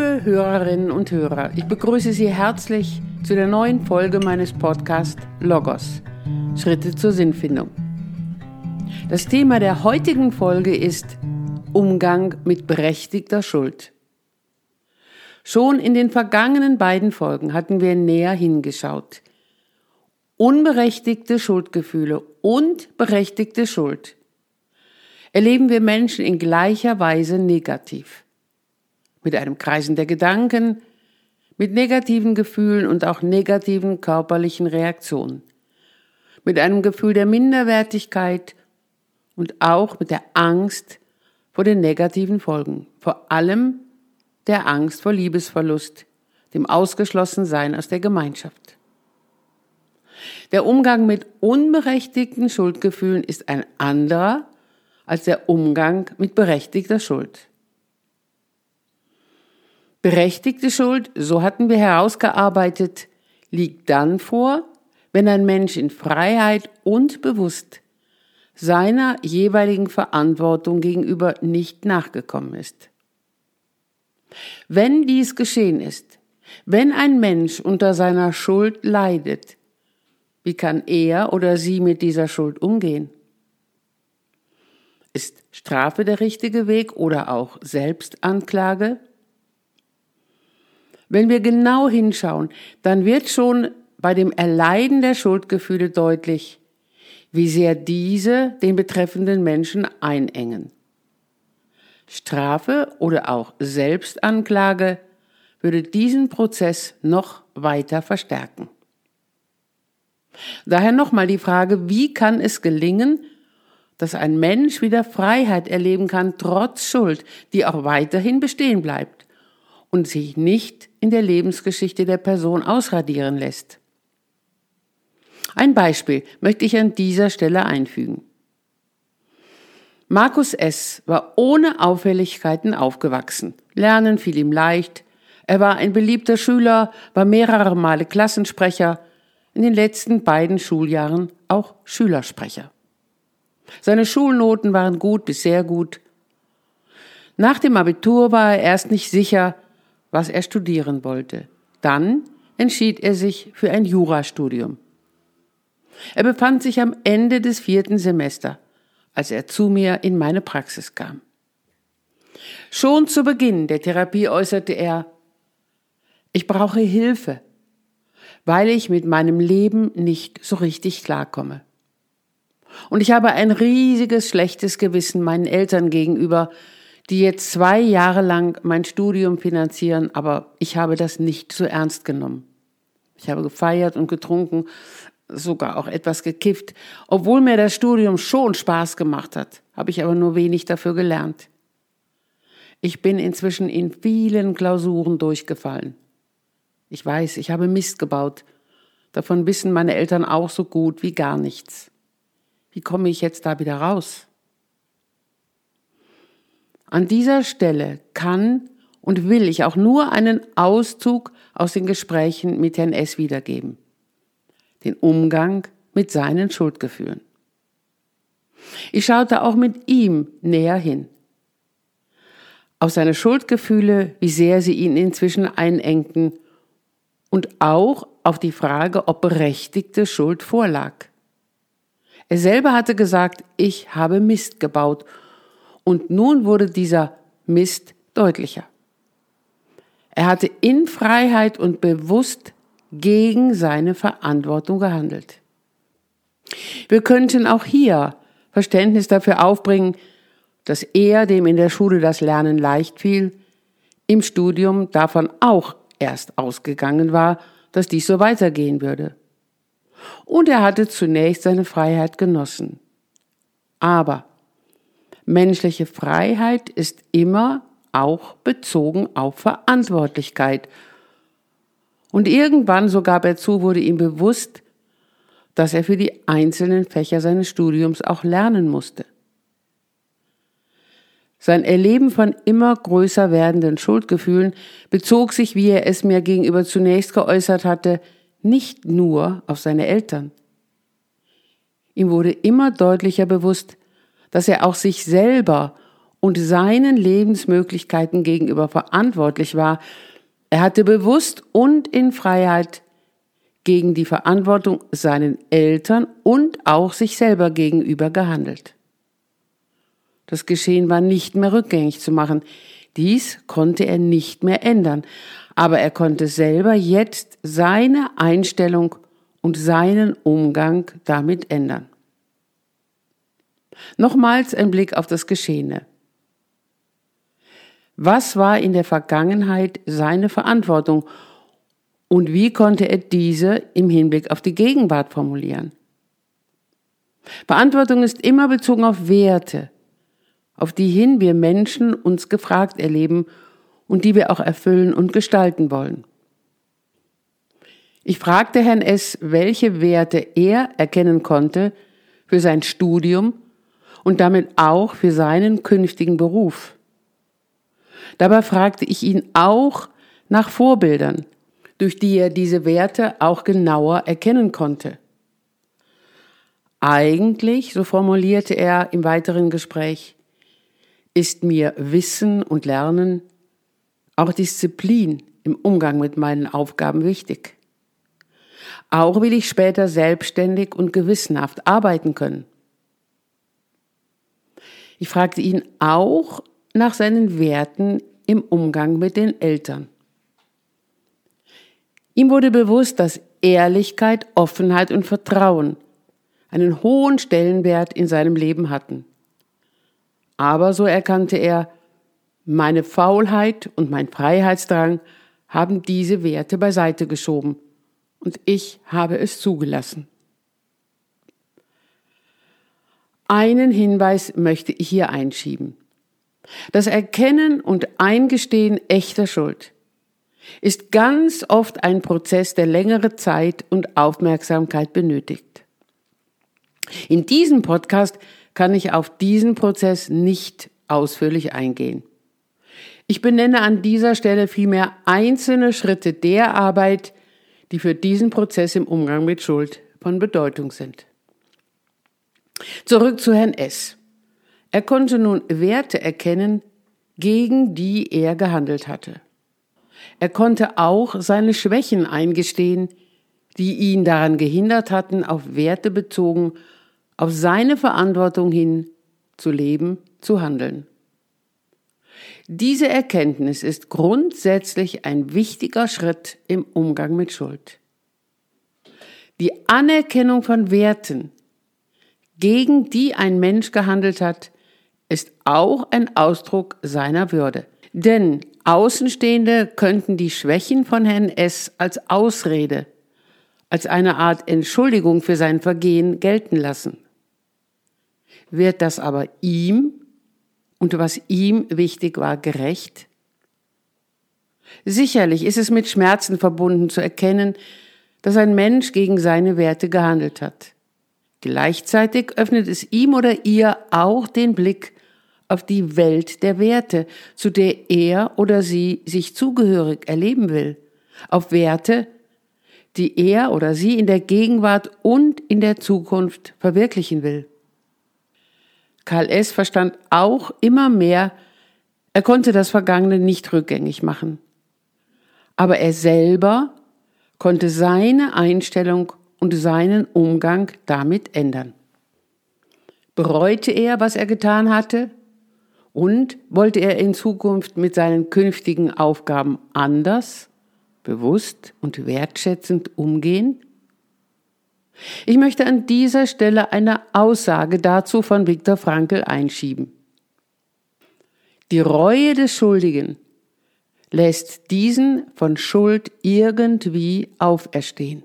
Liebe Hörerinnen und Hörer, ich begrüße Sie herzlich zu der neuen Folge meines Podcasts Logos, Schritte zur Sinnfindung. Das Thema der heutigen Folge ist Umgang mit berechtigter Schuld. Schon in den vergangenen beiden Folgen hatten wir näher hingeschaut. Unberechtigte Schuldgefühle und berechtigte Schuld erleben wir Menschen in gleicher Weise negativ mit einem Kreisen der Gedanken, mit negativen Gefühlen und auch negativen körperlichen Reaktionen, mit einem Gefühl der Minderwertigkeit und auch mit der Angst vor den negativen Folgen, vor allem der Angst vor Liebesverlust, dem Ausgeschlossensein aus der Gemeinschaft. Der Umgang mit unberechtigten Schuldgefühlen ist ein anderer als der Umgang mit berechtigter Schuld. Berechtigte Schuld, so hatten wir herausgearbeitet, liegt dann vor, wenn ein Mensch in Freiheit und bewusst seiner jeweiligen Verantwortung gegenüber nicht nachgekommen ist. Wenn dies geschehen ist, wenn ein Mensch unter seiner Schuld leidet, wie kann er oder sie mit dieser Schuld umgehen? Ist Strafe der richtige Weg oder auch Selbstanklage? Wenn wir genau hinschauen, dann wird schon bei dem Erleiden der Schuldgefühle deutlich, wie sehr diese den betreffenden Menschen einengen. Strafe oder auch Selbstanklage würde diesen Prozess noch weiter verstärken. Daher nochmal die Frage, wie kann es gelingen, dass ein Mensch wieder Freiheit erleben kann, trotz Schuld, die auch weiterhin bestehen bleibt und sich nicht in der Lebensgeschichte der Person ausradieren lässt. Ein Beispiel möchte ich an dieser Stelle einfügen. Markus S. war ohne Auffälligkeiten aufgewachsen. Lernen fiel ihm leicht. Er war ein beliebter Schüler, war mehrere Male Klassensprecher, in den letzten beiden Schuljahren auch Schülersprecher. Seine Schulnoten waren gut bis sehr gut. Nach dem Abitur war er erst nicht sicher, was er studieren wollte. Dann entschied er sich für ein Jurastudium. Er befand sich am Ende des vierten Semester, als er zu mir in meine Praxis kam. Schon zu Beginn der Therapie äußerte er, ich brauche Hilfe, weil ich mit meinem Leben nicht so richtig klarkomme. Und ich habe ein riesiges schlechtes Gewissen meinen Eltern gegenüber, die jetzt zwei Jahre lang mein Studium finanzieren, aber ich habe das nicht so ernst genommen. Ich habe gefeiert und getrunken, sogar auch etwas gekifft. Obwohl mir das Studium schon Spaß gemacht hat, habe ich aber nur wenig dafür gelernt. Ich bin inzwischen in vielen Klausuren durchgefallen. Ich weiß, ich habe Mist gebaut. Davon wissen meine Eltern auch so gut wie gar nichts. Wie komme ich jetzt da wieder raus? An dieser Stelle kann und will ich auch nur einen Auszug aus den Gesprächen mit Herrn S. wiedergeben. Den Umgang mit seinen Schuldgefühlen. Ich schaute auch mit ihm näher hin. Auf seine Schuldgefühle, wie sehr sie ihn inzwischen einengten und auch auf die Frage, ob berechtigte Schuld vorlag. Er selber hatte gesagt, ich habe Mist gebaut und nun wurde dieser Mist deutlicher. Er hatte in Freiheit und bewusst gegen seine Verantwortung gehandelt. Wir könnten auch hier Verständnis dafür aufbringen, dass er, dem in der Schule das Lernen leicht fiel, im Studium davon auch erst ausgegangen war, dass dies so weitergehen würde. Und er hatte zunächst seine Freiheit genossen. Aber Menschliche Freiheit ist immer auch bezogen auf Verantwortlichkeit. Und irgendwann, so gab er zu, wurde ihm bewusst, dass er für die einzelnen Fächer seines Studiums auch lernen musste. Sein Erleben von immer größer werdenden Schuldgefühlen bezog sich, wie er es mir gegenüber zunächst geäußert hatte, nicht nur auf seine Eltern. Ihm wurde immer deutlicher bewusst, dass er auch sich selber und seinen Lebensmöglichkeiten gegenüber verantwortlich war. Er hatte bewusst und in Freiheit gegen die Verantwortung seinen Eltern und auch sich selber gegenüber gehandelt. Das Geschehen war nicht mehr rückgängig zu machen. Dies konnte er nicht mehr ändern, aber er konnte selber jetzt seine Einstellung und seinen Umgang damit ändern. Nochmals ein Blick auf das Geschehene. Was war in der Vergangenheit seine Verantwortung und wie konnte er diese im Hinblick auf die Gegenwart formulieren? Verantwortung ist immer bezogen auf Werte, auf die hin wir Menschen uns gefragt erleben und die wir auch erfüllen und gestalten wollen. Ich fragte Herrn S., welche Werte er erkennen konnte für sein Studium und damit auch für seinen künftigen Beruf. Dabei fragte ich ihn auch nach Vorbildern, durch die er diese Werte auch genauer erkennen konnte. Eigentlich, so formulierte er im weiteren Gespräch, ist mir Wissen und Lernen, auch Disziplin im Umgang mit meinen Aufgaben wichtig. Auch will ich später selbstständig und gewissenhaft arbeiten können. Ich fragte ihn auch nach seinen Werten im Umgang mit den Eltern. Ihm wurde bewusst, dass Ehrlichkeit, Offenheit und Vertrauen einen hohen Stellenwert in seinem Leben hatten. Aber so erkannte er, meine Faulheit und mein Freiheitsdrang haben diese Werte beiseite geschoben und ich habe es zugelassen. Einen Hinweis möchte ich hier einschieben. Das Erkennen und Eingestehen echter Schuld ist ganz oft ein Prozess, der längere Zeit und Aufmerksamkeit benötigt. In diesem Podcast kann ich auf diesen Prozess nicht ausführlich eingehen. Ich benenne an dieser Stelle vielmehr einzelne Schritte der Arbeit, die für diesen Prozess im Umgang mit Schuld von Bedeutung sind. Zurück zu Herrn S. Er konnte nun Werte erkennen, gegen die er gehandelt hatte. Er konnte auch seine Schwächen eingestehen, die ihn daran gehindert hatten, auf Werte bezogen, auf seine Verantwortung hin zu leben, zu handeln. Diese Erkenntnis ist grundsätzlich ein wichtiger Schritt im Umgang mit Schuld. Die Anerkennung von Werten, gegen die ein Mensch gehandelt hat, ist auch ein Ausdruck seiner Würde. Denn Außenstehende könnten die Schwächen von Herrn S. als Ausrede, als eine Art Entschuldigung für sein Vergehen gelten lassen. Wird das aber ihm und was ihm wichtig war gerecht? Sicherlich ist es mit Schmerzen verbunden zu erkennen, dass ein Mensch gegen seine Werte gehandelt hat. Gleichzeitig öffnet es ihm oder ihr auch den Blick auf die Welt der Werte, zu der er oder sie sich zugehörig erleben will, auf Werte, die er oder sie in der Gegenwart und in der Zukunft verwirklichen will. Karl S. verstand auch immer mehr, er konnte das Vergangene nicht rückgängig machen. Aber er selber konnte seine Einstellung und seinen Umgang damit ändern. Bereute er, was er getan hatte? Und wollte er in Zukunft mit seinen künftigen Aufgaben anders, bewusst und wertschätzend umgehen? Ich möchte an dieser Stelle eine Aussage dazu von Viktor Frankl einschieben. Die Reue des Schuldigen lässt diesen von Schuld irgendwie auferstehen.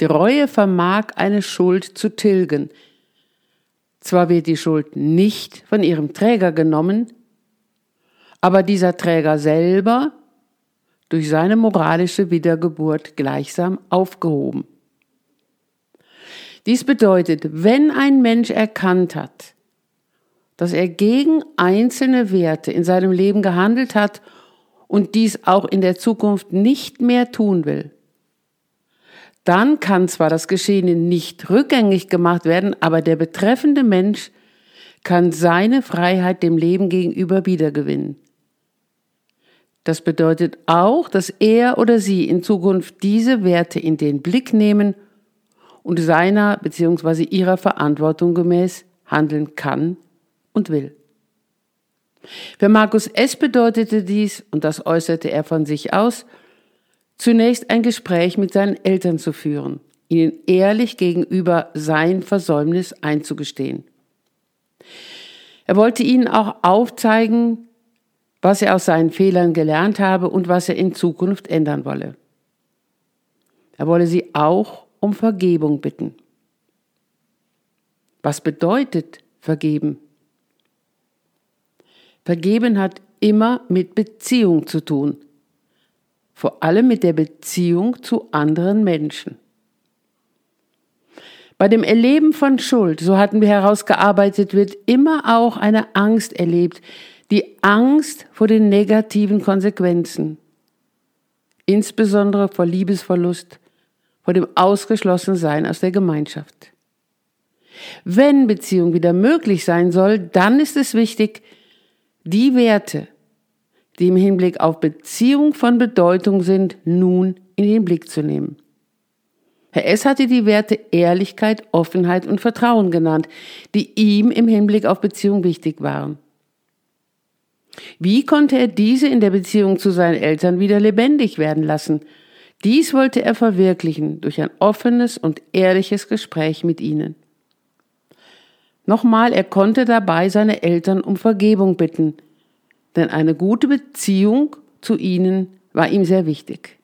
Die Reue vermag eine Schuld zu tilgen. Zwar wird die Schuld nicht von ihrem Träger genommen, aber dieser Träger selber durch seine moralische Wiedergeburt gleichsam aufgehoben. Dies bedeutet, wenn ein Mensch erkannt hat, dass er gegen einzelne Werte in seinem Leben gehandelt hat und dies auch in der Zukunft nicht mehr tun will, dann kann zwar das Geschehene nicht rückgängig gemacht werden, aber der betreffende Mensch kann seine Freiheit dem Leben gegenüber wiedergewinnen. Das bedeutet auch, dass er oder sie in Zukunft diese Werte in den Blick nehmen und seiner bzw. ihrer Verantwortung gemäß handeln kann und will. Für Markus S. bedeutete dies, und das äußerte er von sich aus, zunächst ein Gespräch mit seinen Eltern zu führen, ihnen ehrlich gegenüber sein Versäumnis einzugestehen. Er wollte ihnen auch aufzeigen, was er aus seinen Fehlern gelernt habe und was er in Zukunft ändern wolle. Er wolle sie auch um Vergebung bitten. Was bedeutet vergeben? Vergeben hat immer mit Beziehung zu tun, vor allem mit der Beziehung zu anderen Menschen. Bei dem Erleben von Schuld, so hatten wir herausgearbeitet, wird immer auch eine Angst erlebt, die Angst vor den negativen Konsequenzen, insbesondere vor Liebesverlust, vor dem Ausgeschlossensein aus der Gemeinschaft. Wenn Beziehung wieder möglich sein soll, dann ist es wichtig, die Werte, die im Hinblick auf Beziehung von Bedeutung sind, nun in den Blick zu nehmen. Herr S. hatte die Werte Ehrlichkeit, Offenheit und Vertrauen genannt, die ihm im Hinblick auf Beziehung wichtig waren. Wie konnte er diese in der Beziehung zu seinen Eltern wieder lebendig werden lassen? Dies wollte er verwirklichen durch ein offenes und ehrliches Gespräch mit ihnen. Nochmal, er konnte dabei seine Eltern um Vergebung bitten, denn eine gute Beziehung zu ihnen war ihm sehr wichtig.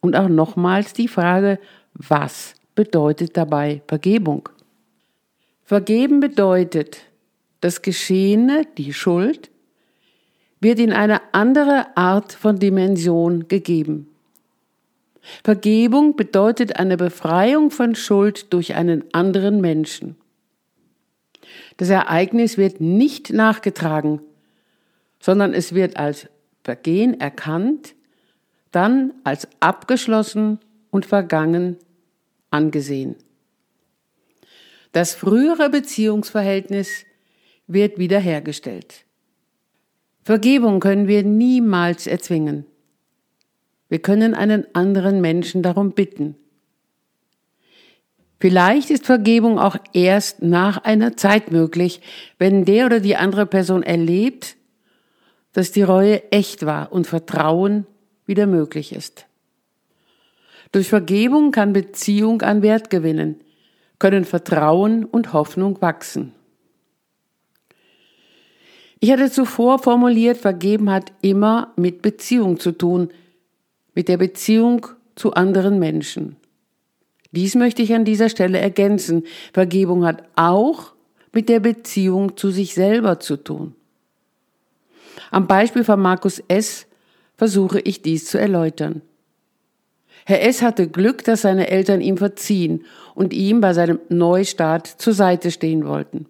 Und auch nochmals die Frage, was bedeutet dabei Vergebung? Vergeben bedeutet, das Geschehene, die Schuld, wird in eine andere Art von Dimension gegeben. Vergebung bedeutet eine Befreiung von Schuld durch einen anderen Menschen. Das Ereignis wird nicht nachgetragen, sondern es wird als Vergehen erkannt, dann als abgeschlossen und vergangen angesehen. Das frühere Beziehungsverhältnis wird wiederhergestellt. Vergebung können wir niemals erzwingen. Wir können einen anderen Menschen darum bitten. Vielleicht ist Vergebung auch erst nach einer Zeit möglich, wenn der oder die andere Person erlebt, dass die Reue echt war und Vertrauen wieder möglich ist. Durch Vergebung kann Beziehung an Wert gewinnen, können Vertrauen und Hoffnung wachsen. Ich hatte zuvor formuliert, Vergeben hat immer mit Beziehung zu tun, mit der Beziehung zu anderen Menschen. Dies möchte ich an dieser Stelle ergänzen. Vergebung hat auch mit der Beziehung zu sich selber zu tun. Am Beispiel von Markus S. versuche ich dies zu erläutern. Herr S. hatte Glück, dass seine Eltern ihm verziehen und ihm bei seinem Neustart zur Seite stehen wollten.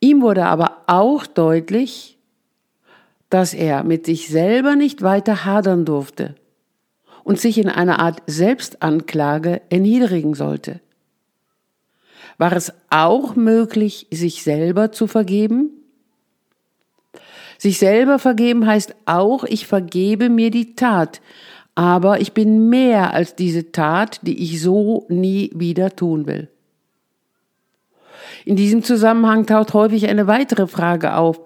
Ihm wurde aber auch deutlich, dass er mit sich selber nicht weiter hadern durfte und sich in einer Art Selbstanklage erniedrigen sollte. War es auch möglich, sich selber zu vergeben? Sich selber vergeben heißt auch, ich vergebe mir die Tat, aber ich bin mehr als diese Tat, die ich so nie wieder tun will. In diesem Zusammenhang taucht häufig eine weitere Frage auf.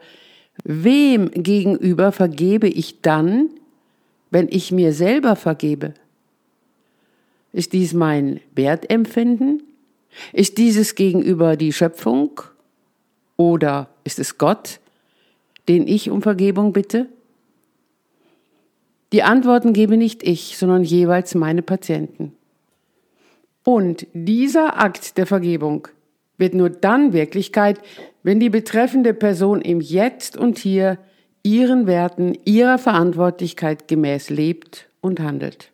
Wem gegenüber vergebe ich dann, wenn ich mir selber vergebe? Ist dies mein Wertempfinden? Ist dieses gegenüber die Schöpfung? Oder ist es Gott, den ich um Vergebung bitte? Die Antworten gebe nicht ich, sondern jeweils meine Patienten. Und dieser Akt der Vergebung wird nur dann Wirklichkeit, wenn die betreffende Person im Jetzt und Hier ihren Werten, ihrer Verantwortlichkeit gemäß lebt und handelt.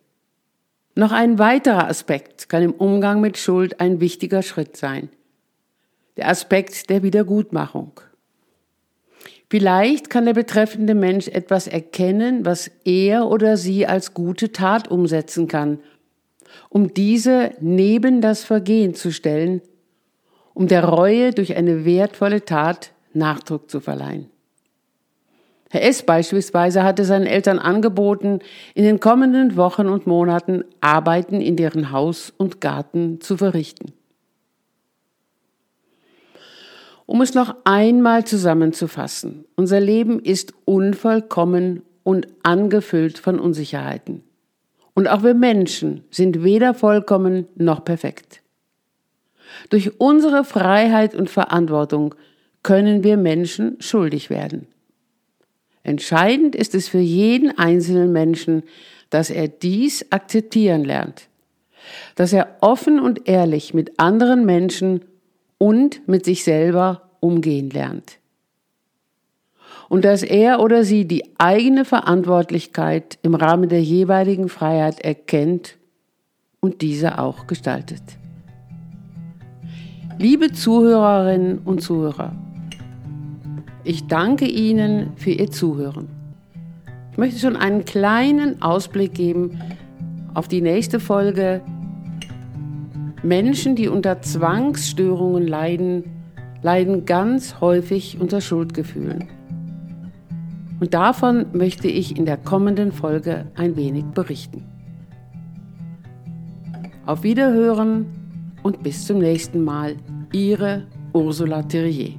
Noch ein weiterer Aspekt kann im Umgang mit Schuld ein wichtiger Schritt sein. Der Aspekt der Wiedergutmachung. Vielleicht kann der betreffende Mensch etwas erkennen, was er oder sie als gute Tat umsetzen kann, um diese neben das Vergehen zu stellen um der Reue durch eine wertvolle Tat Nachdruck zu verleihen. Herr S. beispielsweise hatte seinen Eltern angeboten, in den kommenden Wochen und Monaten Arbeiten in deren Haus und Garten zu verrichten. Um es noch einmal zusammenzufassen, unser Leben ist unvollkommen und angefüllt von Unsicherheiten. Und auch wir Menschen sind weder vollkommen noch perfekt. Durch unsere Freiheit und Verantwortung können wir Menschen schuldig werden. Entscheidend ist es für jeden einzelnen Menschen, dass er dies akzeptieren lernt, dass er offen und ehrlich mit anderen Menschen und mit sich selber umgehen lernt. Und dass er oder sie die eigene Verantwortlichkeit im Rahmen der jeweiligen Freiheit erkennt und diese auch gestaltet. Liebe Zuhörerinnen und Zuhörer, ich danke Ihnen für Ihr Zuhören. Ich möchte schon einen kleinen Ausblick geben auf die nächste Folge. Menschen, die unter Zwangsstörungen leiden, leiden ganz häufig unter Schuldgefühlen. Und davon möchte ich in der kommenden Folge ein wenig berichten. Auf Wiederhören und bis zum nächsten Mal. Ihre Ursula Thierrier.